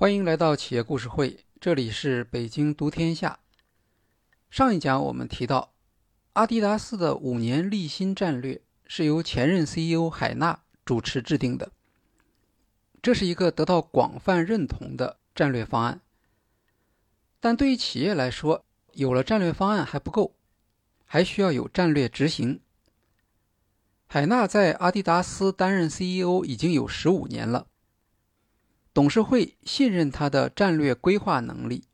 欢迎来到企业故事会，这里是北京读天下。上一讲我们提到，阿迪达斯的五年立新战略是由前任 CEO 海纳主持制定的，这是一个得到广泛认同的战略方案。但对于企业来说，有了战略方案还不够，还需要有战略执行。海纳在阿迪达斯担任 CEO 已经有十五年了，董事会信任他的战略规划能力，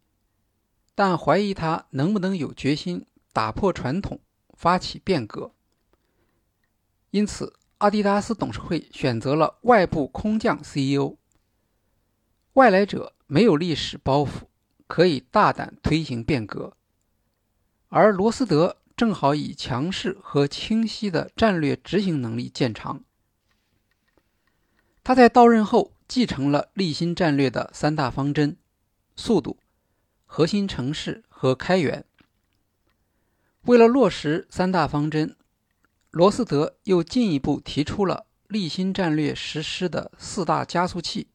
但怀疑他能不能有决心打破传统，发起变革。因此，阿迪达斯董事会选择了外部空降 CEO，外来者没有历史包袱，可以大胆推行变革，而罗斯德。正好以强势和清晰的战略执行能力见长。他在到任后继承了立新战略的三大方针：速度、核心城市和开源。为了落实三大方针，罗斯德又进一步提出了立新战略实施的四大加速器，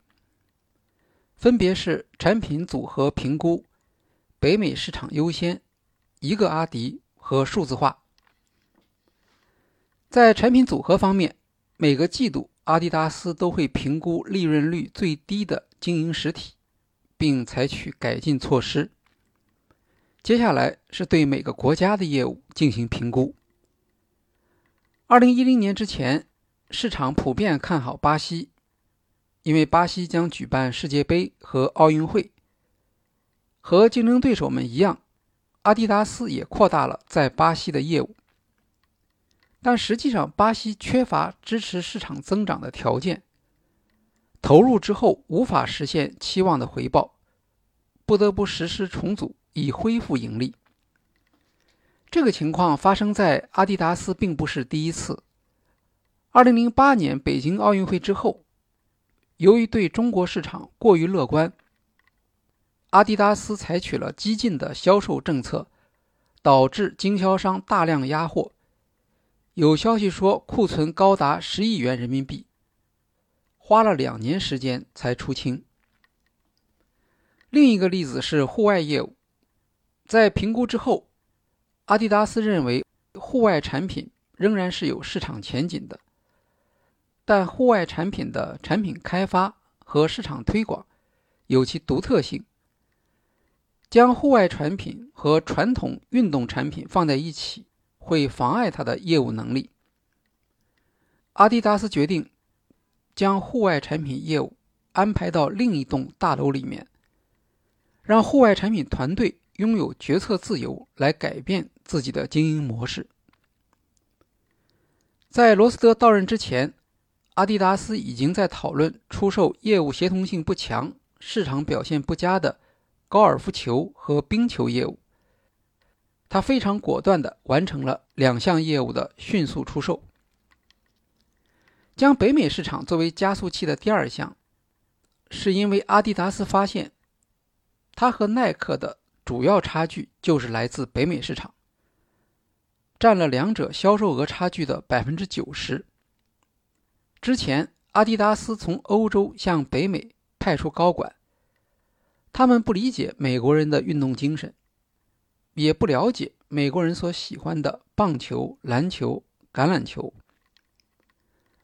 分别是产品组合评估、北美市场优先、一个阿迪。和数字化，在产品组合方面，每个季度阿迪达斯都会评估利润率最低的经营实体，并采取改进措施。接下来是对每个国家的业务进行评估。二零一零年之前，市场普遍看好巴西，因为巴西将举办世界杯和奥运会。和竞争对手们一样。阿迪达斯也扩大了在巴西的业务，但实际上巴西缺乏支持市场增长的条件，投入之后无法实现期望的回报，不得不实施重组以恢复盈利。这个情况发生在阿迪达斯并不是第一次。2008年北京奥运会之后，由于对中国市场过于乐观。阿迪达斯采取了激进的销售政策，导致经销商大量压货。有消息说库存高达十亿元人民币，花了两年时间才出清。另一个例子是户外业务，在评估之后，阿迪达斯认为户外产品仍然是有市场前景的，但户外产品的产品开发和市场推广有其独特性。将户外产品和传统运动产品放在一起，会妨碍他的业务能力。阿迪达斯决定将户外产品业务安排到另一栋大楼里面，让户外产品团队拥有决策自由，来改变自己的经营模式。在罗斯德到任之前，阿迪达斯已经在讨论出售业务协同性不强、市场表现不佳的。高尔夫球和冰球业务，他非常果断地完成了两项业务的迅速出售。将北美市场作为加速器的第二项，是因为阿迪达斯发现，它和耐克的主要差距就是来自北美市场，占了两者销售额差距的百分之九十。之前，阿迪达斯从欧洲向北美派出高管。他们不理解美国人的运动精神，也不了解美国人所喜欢的棒球、篮球、橄榄球。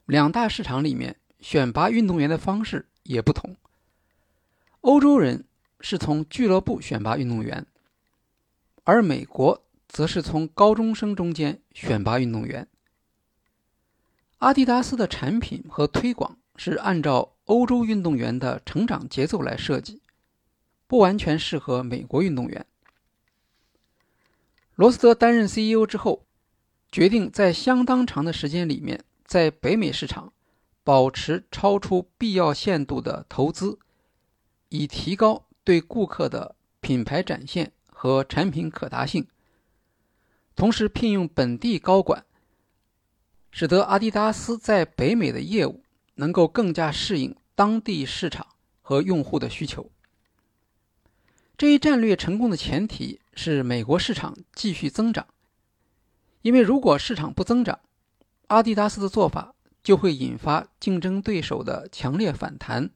两大市场里面选拔运动员的方式也不同。欧洲人是从俱乐部选拔运动员，而美国则是从高中生中间选拔运动员。阿迪达斯的产品和推广是按照欧洲运动员的成长节奏来设计。不完全适合美国运动员。罗斯德担任 CEO 之后，决定在相当长的时间里面，在北美市场保持超出必要限度的投资，以提高对顾客的品牌展现和产品可达性。同时，聘用本地高管，使得阿迪达斯在北美的业务能够更加适应当地市场和用户的需求。这一战略成功的前提是美国市场继续增长，因为如果市场不增长，阿迪达斯的做法就会引发竞争对手的强烈反弹。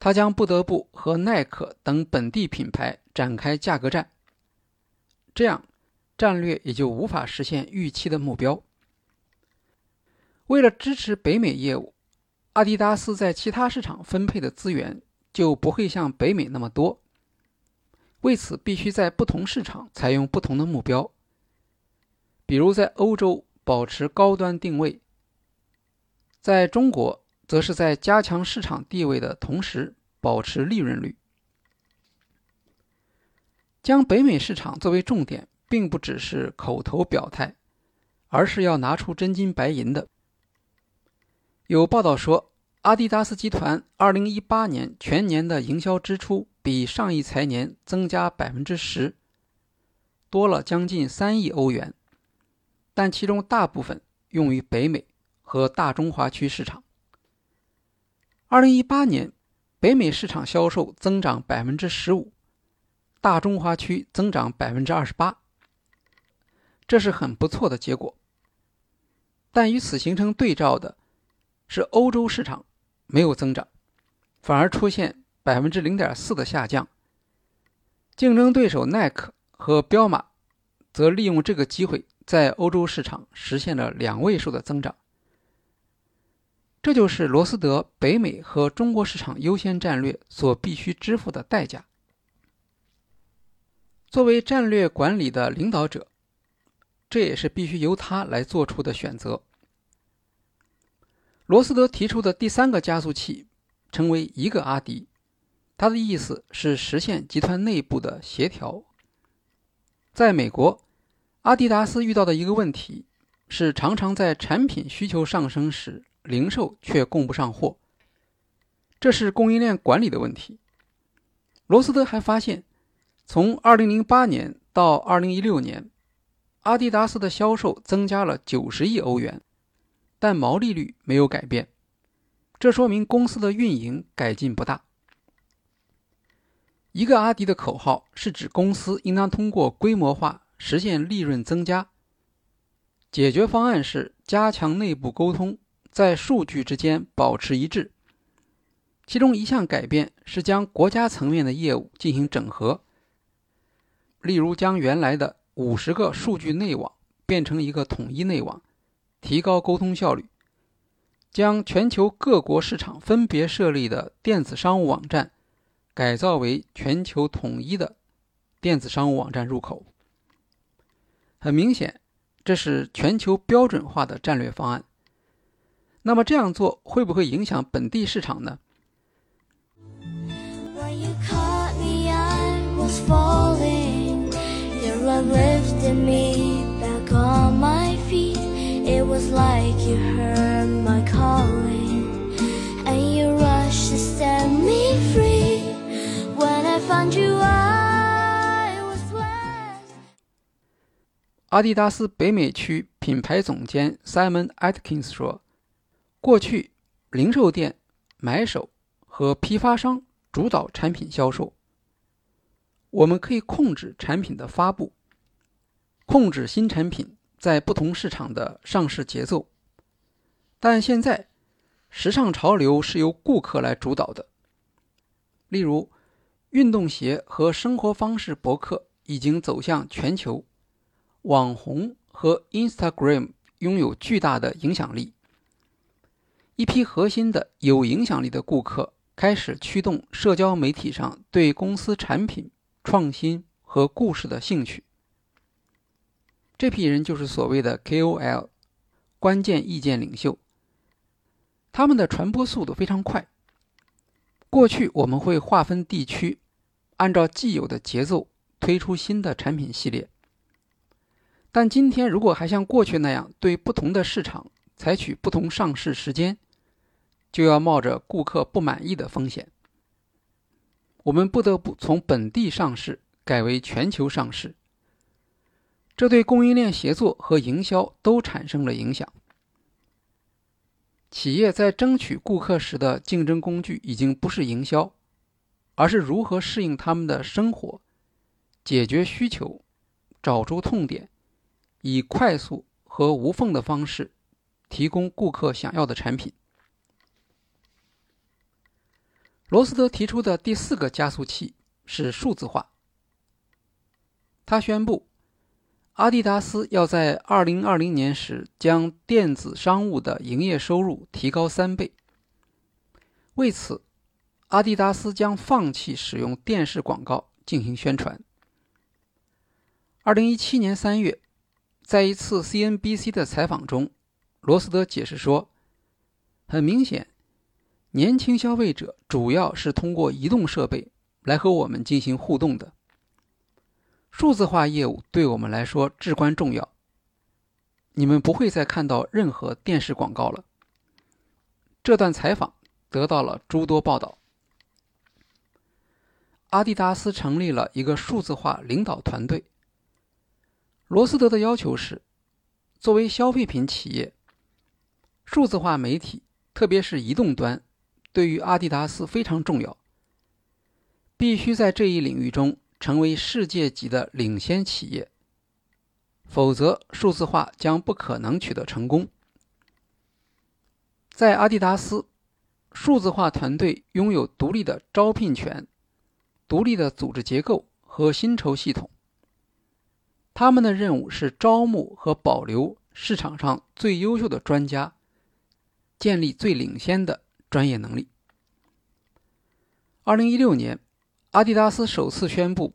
他将不得不和耐克等本地品牌展开价格战，这样战略也就无法实现预期的目标。为了支持北美业务，阿迪达斯在其他市场分配的资源就不会像北美那么多，为此必须在不同市场采用不同的目标。比如在欧洲保持高端定位，在中国则是在加强市场地位的同时保持利润率。将北美市场作为重点，并不只是口头表态，而是要拿出真金白银的。有报道说，阿迪达斯集团2018年全年的营销支出比上一财年增加百分之十，多了将近三亿欧元。但其中大部分用于北美和大中华区市场。二零一八年，北美市场销售增长百分之十五，大中华区增长百分之二十八，这是很不错的结果。但与此形成对照的是，欧洲市场没有增长，反而出现百分之零点四的下降。竞争对手耐克和彪马则利用这个机会。在欧洲市场实现了两位数的增长，这就是罗斯德北美和中国市场优先战略所必须支付的代价。作为战略管理的领导者，这也是必须由他来做出的选择。罗斯德提出的第三个加速器成为“一个阿迪”，他的意思是实现集团内部的协调。在美国。阿迪达斯遇到的一个问题是，常常在产品需求上升时，零售却供不上货。这是供应链管理的问题。罗斯德还发现，从2008年到2016年，阿迪达斯的销售增加了90亿欧元，但毛利率没有改变。这说明公司的运营改进不大。一个阿迪的口号是指公司应当通过规模化。实现利润增加。解决方案是加强内部沟通，在数据之间保持一致。其中一项改变是将国家层面的业务进行整合，例如将原来的五十个数据内网变成一个统一内网，提高沟通效率；将全球各国市场分别设立的电子商务网站改造为全球统一的电子商务网站入口。很明显，这是全球标准化的战略方案。那么这样做会不会影响本地市场呢？阿迪达斯北美区品牌总监 Simon Atkins 说：“过去，零售店、买手和批发商主导产品销售。我们可以控制产品的发布，控制新产品在不同市场的上市节奏。但现在，时尚潮流是由顾客来主导的。例如，运动鞋和生活方式博客已经走向全球。”网红和 Instagram 拥有巨大的影响力。一批核心的有影响力的顾客开始驱动社交媒体上对公司产品创新和故事的兴趣。这批人就是所谓的 KOL，关键意见领袖。他们的传播速度非常快。过去我们会划分地区，按照既有的节奏推出新的产品系列。但今天，如果还像过去那样对不同的市场采取不同上市时间，就要冒着顾客不满意的风险。我们不得不从本地上市改为全球上市，这对供应链协作和营销都产生了影响。企业在争取顾客时的竞争工具已经不是营销，而是如何适应他们的生活，解决需求，找出痛点。以快速和无缝的方式提供顾客想要的产品。罗斯德提出的第四个加速器是数字化。他宣布，阿迪达斯要在2020年时将电子商务的营业收入提高三倍。为此，阿迪达斯将放弃使用电视广告进行宣传。2017年3月，在一次 CNBC 的采访中，罗斯德解释说：“很明显，年轻消费者主要是通过移动设备来和我们进行互动的。”数字化业务对我们来说至关重要。你们不会再看到任何电视广告了。这段采访得到了诸多报道。阿迪达斯成立了一个数字化领导团队。罗斯德的要求是：作为消费品企业，数字化媒体，特别是移动端，对于阿迪达斯非常重要。必须在这一领域中。成为世界级的领先企业，否则数字化将不可能取得成功。在阿迪达斯，数字化团队拥有独立的招聘权、独立的组织结构和薪酬系统。他们的任务是招募和保留市场上最优秀的专家，建立最领先的专业能力。二零一六年。阿迪达斯首次宣布，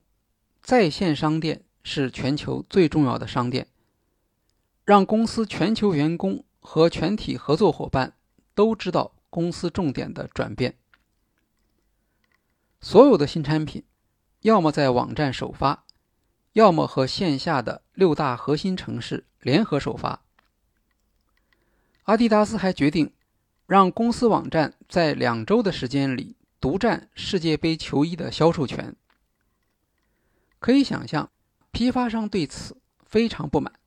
在线商店是全球最重要的商店，让公司全球员工和全体合作伙伴都知道公司重点的转变。所有的新产品，要么在网站首发，要么和线下的六大核心城市联合首发。阿迪达斯还决定，让公司网站在两周的时间里。独占世界杯球衣的销售权，可以想象，批发商对此非常不满。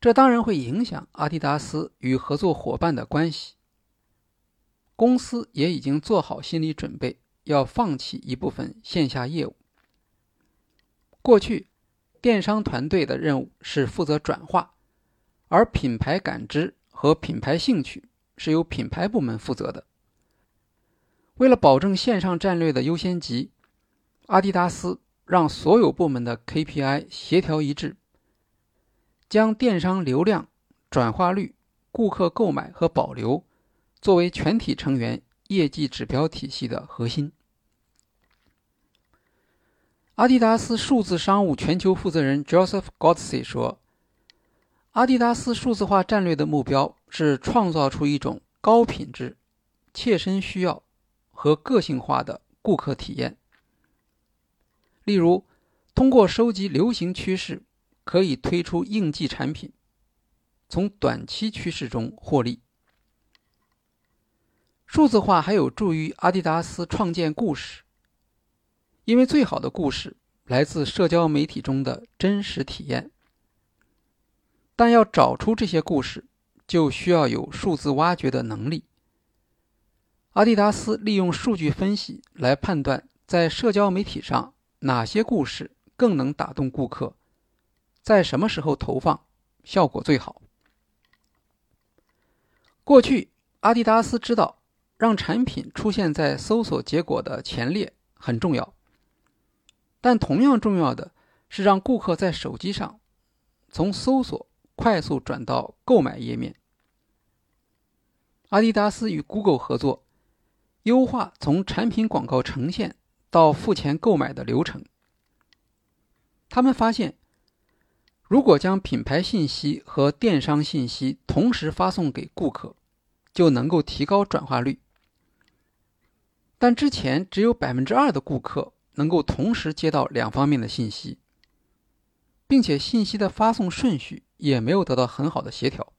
这当然会影响阿迪达斯与合作伙伴的关系。公司也已经做好心理准备，要放弃一部分线下业务。过去，电商团队的任务是负责转化，而品牌感知和品牌兴趣是由品牌部门负责的。为了保证线上战略的优先级，阿迪达斯让所有部门的 KPI 协调一致，将电商流量、转化率、顾客购买和保留作为全体成员业绩指标体系的核心。阿迪达斯数字商务全球负责人 Joseph Gottsy 说：“阿迪达斯数字化战略的目标是创造出一种高品质、切身需要。”和个性化的顾客体验，例如，通过收集流行趋势，可以推出应季产品，从短期趋势中获利。数字化还有助于阿迪达斯创建故事，因为最好的故事来自社交媒体中的真实体验。但要找出这些故事，就需要有数字挖掘的能力。阿迪达斯利用数据分析来判断，在社交媒体上哪些故事更能打动顾客，在什么时候投放效果最好。过去，阿迪达斯知道让产品出现在搜索结果的前列很重要，但同样重要的是让顾客在手机上从搜索快速转到购买页面。阿迪达斯与 Google 合作。优化从产品广告呈现到付钱购买的流程。他们发现，如果将品牌信息和电商信息同时发送给顾客，就能够提高转化率。但之前只有百分之二的顾客能够同时接到两方面的信息，并且信息的发送顺序也没有得到很好的协调。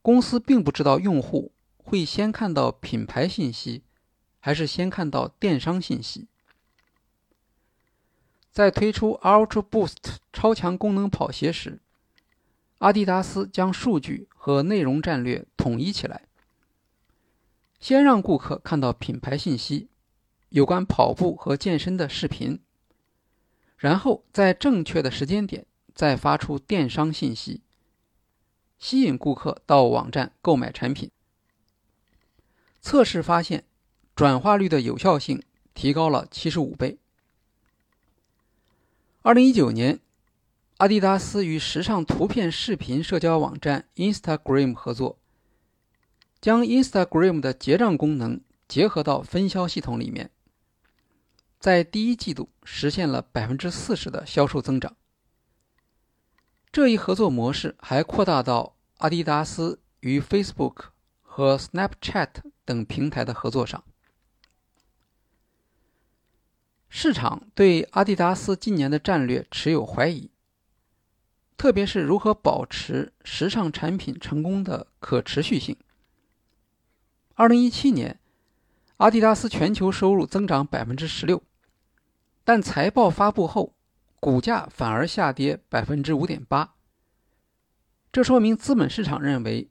公司并不知道用户。会先看到品牌信息，还是先看到电商信息？在推出 Ultra Boost 超强功能跑鞋时，阿迪达斯将数据和内容战略统一起来，先让顾客看到品牌信息，有关跑步和健身的视频，然后在正确的时间点再发出电商信息，吸引顾客到网站购买产品。测试发现，转化率的有效性提高了七十五倍。二零一九年，阿迪达斯与时尚图片视频社交网站 Instagram 合作，将 Instagram 的结账功能结合到分销系统里面，在第一季度实现了百分之四十的销售增长。这一合作模式还扩大到阿迪达斯与 Facebook 和 Snapchat 等平台的合作上。市场对阿迪达斯今年的战略持有怀疑，特别是如何保持时尚产品成功的可持续性。二零一七年，阿迪达斯全球收入增长百分之十六，但财报发布后，股价反而下跌百分之五点八。这说明资本市场认为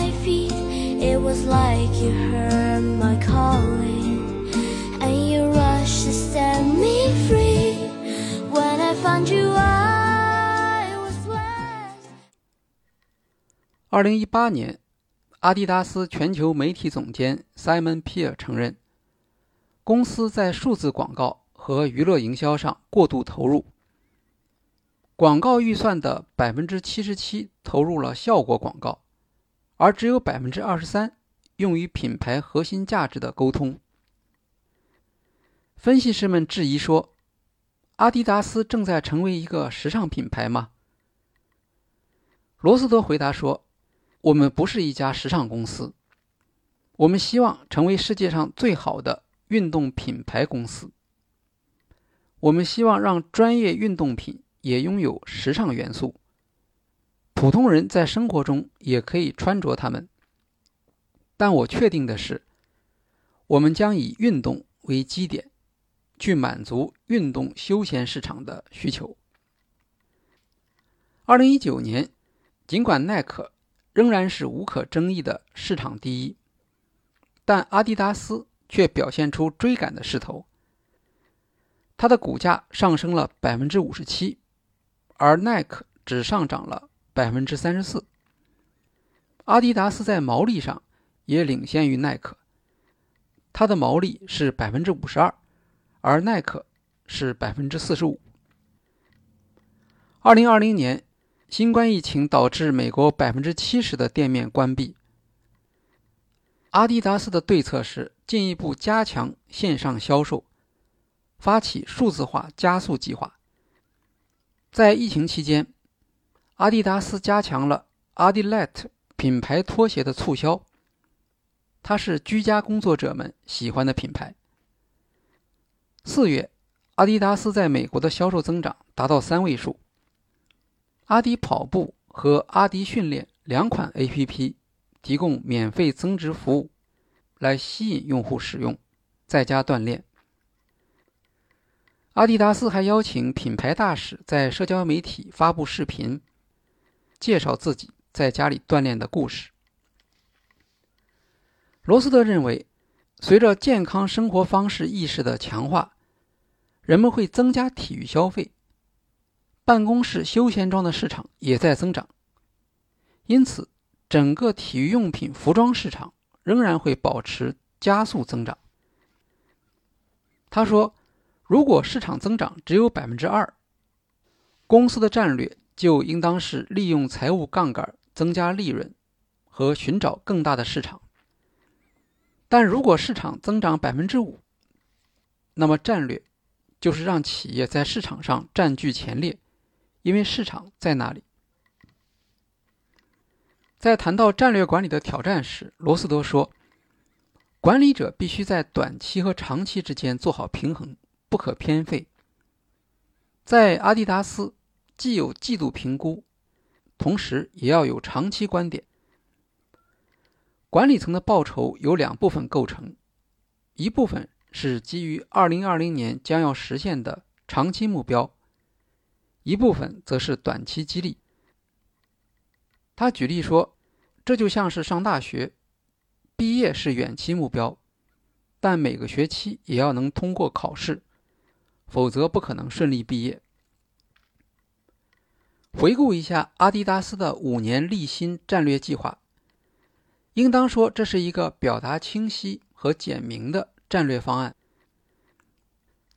it was like you heard my calling and you rushed to set me free. When i found you i was blessed 二零一年阿迪达斯全球媒体总监 simon pier 承认公司在数字广告和娱乐营销上过度投入广告预算的百分之七十七投入了效果广告而只有百分之二十三用于品牌核心价值的沟通。分析师们质疑说。阿迪达斯正在成为一个时尚品牌吗？罗斯托回答说：“我们不是一家时尚公司，我们希望成为世界上最好的运动品牌公司。我们希望让专业运动品也拥有时尚元素，普通人在生活中也可以穿着它们。但我确定的是，我们将以运动为基点。”去满足运动休闲市场的需求。二零一九年，尽管耐克仍然是无可争议的市场第一，但阿迪达斯却表现出追赶的势头。它的股价上升了百分之五十七，而耐克只上涨了百分之三十四。阿迪达斯在毛利上也领先于耐克，它的毛利是百分之五十二。而耐克是百分之四十五。二零二零年，新冠疫情导致美国百分之七十的店面关闭。阿迪达斯的对策是进一步加强线上销售，发起数字化加速计划。在疫情期间，阿迪达斯加强了阿迪 l 特品牌拖鞋的促销，它是居家工作者们喜欢的品牌。四月，阿迪达斯在美国的销售增长达到三位数。阿迪跑步和阿迪训练两款 APP 提供免费增值服务，来吸引用户使用，在家锻炼。阿迪达斯还邀请品牌大使在社交媒体发布视频，介绍自己在家里锻炼的故事。罗斯特认为。随着健康生活方式意识的强化，人们会增加体育消费，办公室休闲装的市场也在增长。因此，整个体育用品服装市场仍然会保持加速增长。他说：“如果市场增长只有百分之二，公司的战略就应当是利用财务杠杆增加利润，和寻找更大的市场。”但如果市场增长百分之五，那么战略就是让企业在市场上占据前列，因为市场在那里。在谈到战略管理的挑战时，罗斯多说：“管理者必须在短期和长期之间做好平衡，不可偏废。”在阿迪达斯，既有季度评估，同时也要有长期观点。管理层的报酬由两部分构成，一部分是基于2020年将要实现的长期目标，一部分则是短期激励。他举例说，这就像是上大学，毕业是远期目标，但每个学期也要能通过考试，否则不可能顺利毕业。回顾一下阿迪达斯的五年立新战略计划，应当说这是一个表达清晰和简明的战略方案。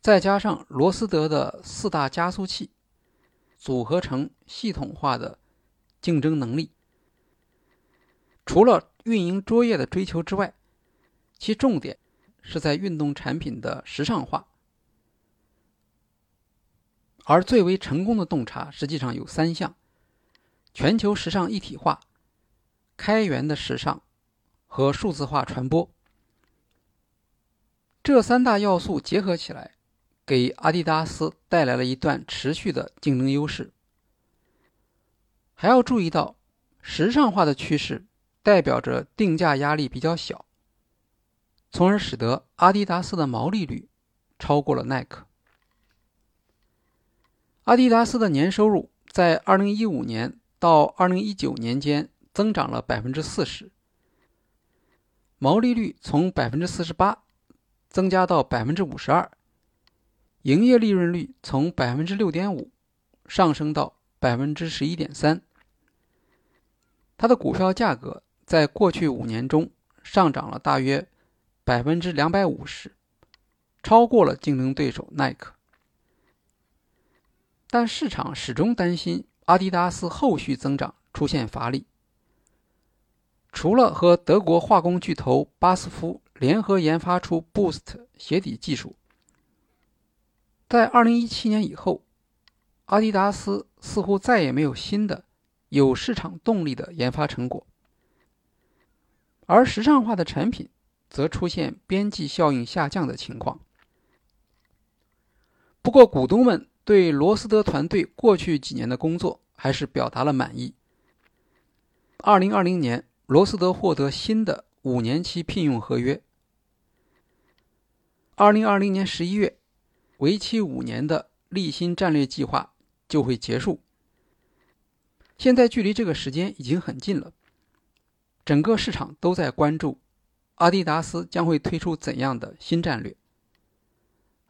再加上罗斯德的四大加速器，组合成系统化的竞争能力。除了运营卓越的追求之外，其重点是在运动产品的时尚化。而最为成功的洞察实际上有三项：全球时尚一体化、开源的时尚和数字化传播。这三大要素结合起来，给阿迪达斯带来了一段持续的竞争优势。还要注意到，时尚化的趋势代表着定价压力比较小，从而使得阿迪达斯的毛利率超过了耐克。阿迪达斯的年收入在2015年到2019年间增长了40%，毛利率从48%增加到52%，营业利润率从6.5%上升到11.3%。它的股票价格在过去五年中上涨了大约250%，超过了竞争对手耐克。但市场始终担心阿迪达斯后续增长出现乏力。除了和德国化工巨头巴斯夫联合研发出 Boost 鞋底技术，在2017年以后，阿迪达斯似乎再也没有新的有市场动力的研发成果，而时尚化的产品则出现边际效应下降的情况。不过，股东们。对罗斯德团队过去几年的工作还是表达了满意。二零二零年，罗斯德获得新的五年期聘用合约。二零二零年十一月，为期五年的立新战略计划就会结束。现在距离这个时间已经很近了，整个市场都在关注阿迪达斯将会推出怎样的新战略。